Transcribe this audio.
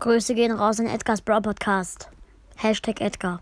Grüße gehen raus in Edgars Bro Podcast. Hashtag Edgar.